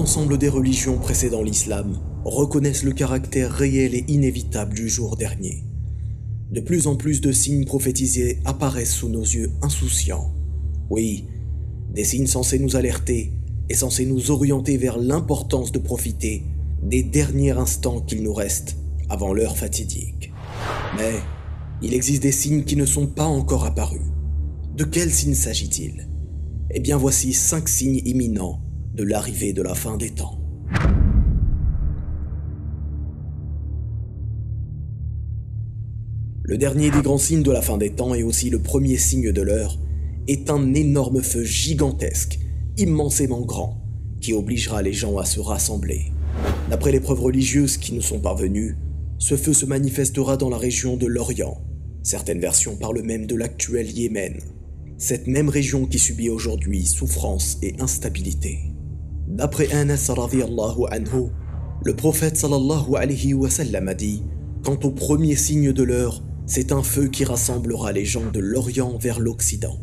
L'ensemble des religions précédant l'islam reconnaissent le caractère réel et inévitable du jour dernier. De plus en plus de signes prophétisés apparaissent sous nos yeux insouciants. Oui, des signes censés nous alerter et censés nous orienter vers l'importance de profiter des derniers instants qu'il nous reste avant l'heure fatidique. Mais il existe des signes qui ne sont pas encore apparus. De quels signes s'agit-il? Eh bien voici cinq signes imminents l'arrivée de la fin des temps. Le dernier des grands signes de la fin des temps et aussi le premier signe de l'heure est un énorme feu gigantesque, immensément grand, qui obligera les gens à se rassembler. D'après les preuves religieuses qui nous sont parvenues, ce feu se manifestera dans la région de l'Orient. Certaines versions parlent même de l'actuel Yémen, cette même région qui subit aujourd'hui souffrance et instabilité. D'après Anas anhu, le prophète sallallahu a dit Quant au premier signe de l'heure, c'est un feu qui rassemblera les gens de l'Orient vers l'Occident.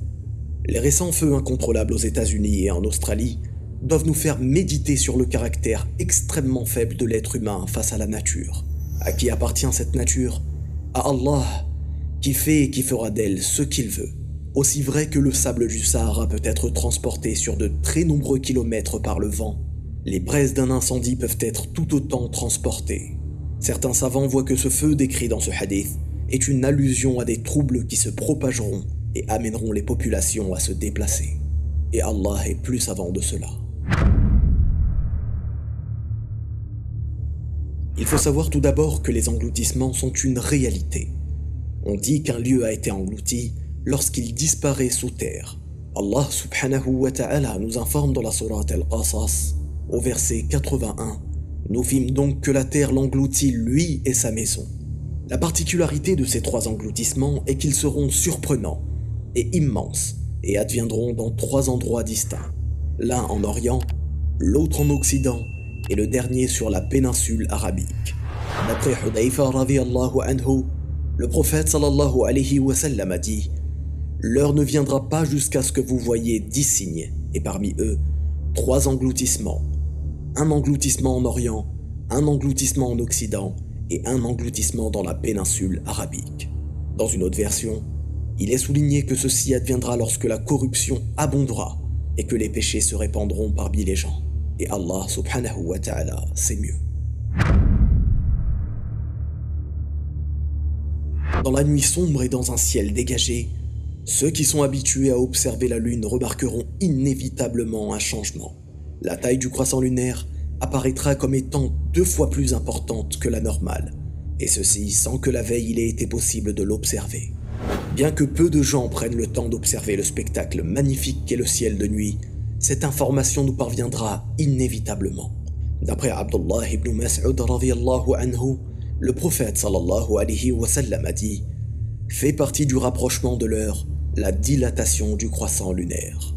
Les récents feux incontrôlables aux États-Unis et en Australie doivent nous faire méditer sur le caractère extrêmement faible de l'être humain face à la nature. À qui appartient cette nature? À Allah, qui fait et qui fera d'elle ce qu'il veut. Aussi vrai que le sable du Sahara peut être transporté sur de très nombreux kilomètres par le vent, les braises d'un incendie peuvent être tout autant transportées. Certains savants voient que ce feu décrit dans ce hadith est une allusion à des troubles qui se propageront et amèneront les populations à se déplacer. Et Allah est plus savant de cela. Il faut savoir tout d'abord que les engloutissements sont une réalité. On dit qu'un lieu a été englouti lorsqu'il disparaît sous terre. Allah subhanahu wa ta'ala nous informe dans la sourate Al-Qasas, au verset 81. Nous vîmes donc que la terre l'engloutit lui et sa maison. La particularité de ces trois engloutissements est qu'ils seront surprenants et immenses et adviendront dans trois endroits distincts. L'un en Orient, l'autre en Occident et le dernier sur la péninsule arabique. D'après Hudayfa anhu, le prophète sallallahu a dit L'heure ne viendra pas jusqu'à ce que vous voyiez dix signes, et parmi eux, trois engloutissements. Un engloutissement en Orient, un engloutissement en Occident et un engloutissement dans la péninsule arabique. Dans une autre version, il est souligné que ceci adviendra lorsque la corruption abondera et que les péchés se répandront parmi les gens. Et Allah subhanahu wa ta'ala sait mieux. Dans la nuit sombre et dans un ciel dégagé, ceux qui sont habitués à observer la lune remarqueront inévitablement un changement. La taille du croissant lunaire apparaîtra comme étant deux fois plus importante que la normale, et ceci sans que la veille il ait été possible de l'observer. Bien que peu de gens prennent le temps d'observer le spectacle magnifique qu'est le ciel de nuit, cette information nous parviendra inévitablement. D'après Abdullah ibn Mas'ud anhu, le prophète sallallahu alayhi wa a dit fait partie du rapprochement de l'heure la dilatation du croissant lunaire.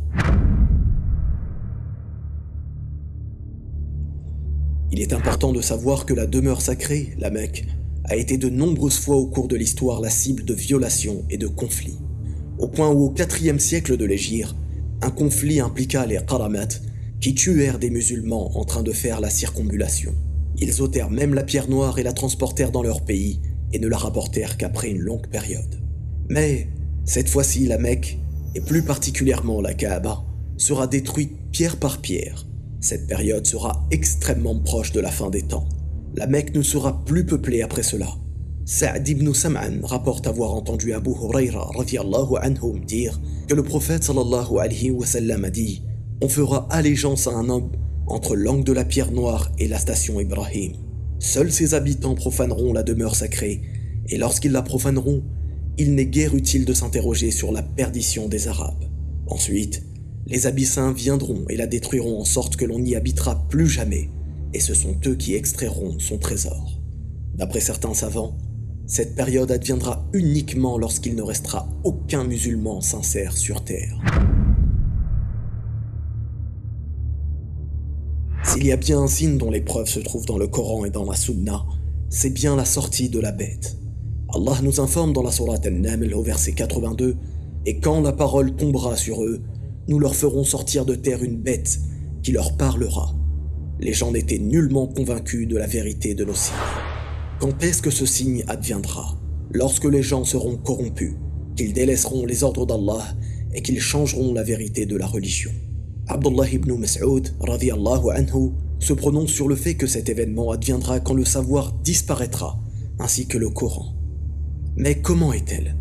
Il est important de savoir que la demeure sacrée, la Mecque, a été de nombreuses fois au cours de l'histoire la cible de violations et de conflits. Au point où au IVe siècle de l'Égypte, un conflit impliqua les Qaramat qui tuèrent des musulmans en train de faire la circumambulation. Ils ôtèrent même la pierre noire et la transportèrent dans leur pays et ne la rapportèrent qu'après une longue période. Mais cette fois-ci, la Mecque, et plus particulièrement la Kaaba, sera détruite pierre par pierre cette période sera extrêmement proche de la fin des temps. La Mecque ne sera plus peuplée après cela. Sa'd ibn Sam'an rapporte avoir entendu Abu Huraira anhu dire que le prophète sallallahu alayhi wa sallam a dit On fera allégeance à un homme entre l'angle de la pierre noire et la station Ibrahim. Seuls ses habitants profaneront la demeure sacrée, et lorsqu'ils la profaneront, il n'est guère utile de s'interroger sur la perdition des Arabes. Ensuite, les Abyssins viendront et la détruiront en sorte que l'on n'y habitera plus jamais, et ce sont eux qui extrairont son trésor. D'après certains savants, cette période adviendra uniquement lorsqu'il ne restera aucun musulman sincère sur Terre. S'il y a bien un signe dont les preuves se trouvent dans le Coran et dans la Sunna, c'est bien la sortie de la bête. Allah nous informe dans la Sourate An-Naml au verset 82 Et quand la parole tombera sur eux, nous leur ferons sortir de terre une bête qui leur parlera. les gens n'étaient nullement convaincus de la vérité de nos signes. Quand est-ce que ce signe adviendra? Lorsque les gens seront corrompus, qu'ils délaisseront les ordres d'Allah et qu'ils changeront la vérité de la religion. Abdullah ibn Mas'ud anhu, se prononce sur le fait que cet événement adviendra quand le savoir disparaîtra, ainsi que le Coran. Mais comment est-elle?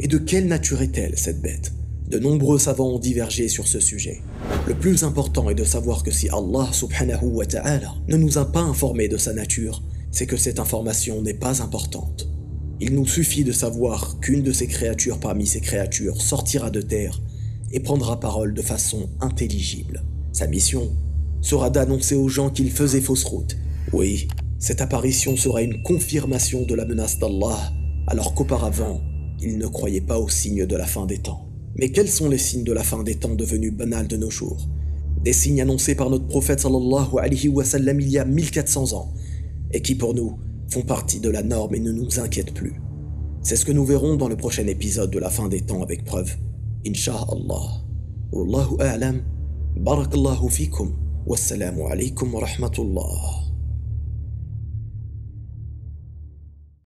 Et de quelle nature est-elle, cette bête? De nombreux savants ont divergé sur ce sujet. Le plus important est de savoir que si Allah subhanahu wa ta'ala ne nous a pas informés de sa nature, c'est que cette information n'est pas importante. Il nous suffit de savoir qu'une de ces créatures parmi ces créatures sortira de terre et prendra parole de façon intelligible. Sa mission sera d'annoncer aux gens qu'il faisait fausse route. Oui, cette apparition sera une confirmation de la menace d'Allah, alors qu'auparavant, il ne croyait pas aux signes de la fin des temps. Mais quels sont les signes de la fin des temps devenus banals de nos jours? Des signes annoncés par notre prophète sallallahu alayhi wa sallam il y a 1400 ans, et qui pour nous font partie de la norme et ne nous inquiètent plus. C'est ce que nous verrons dans le prochain épisode de la fin des temps avec preuve. Inch'Allah. Wallahu a'lam. Barakallahu fikum. Wassalamu alaikum wa rahmatullah.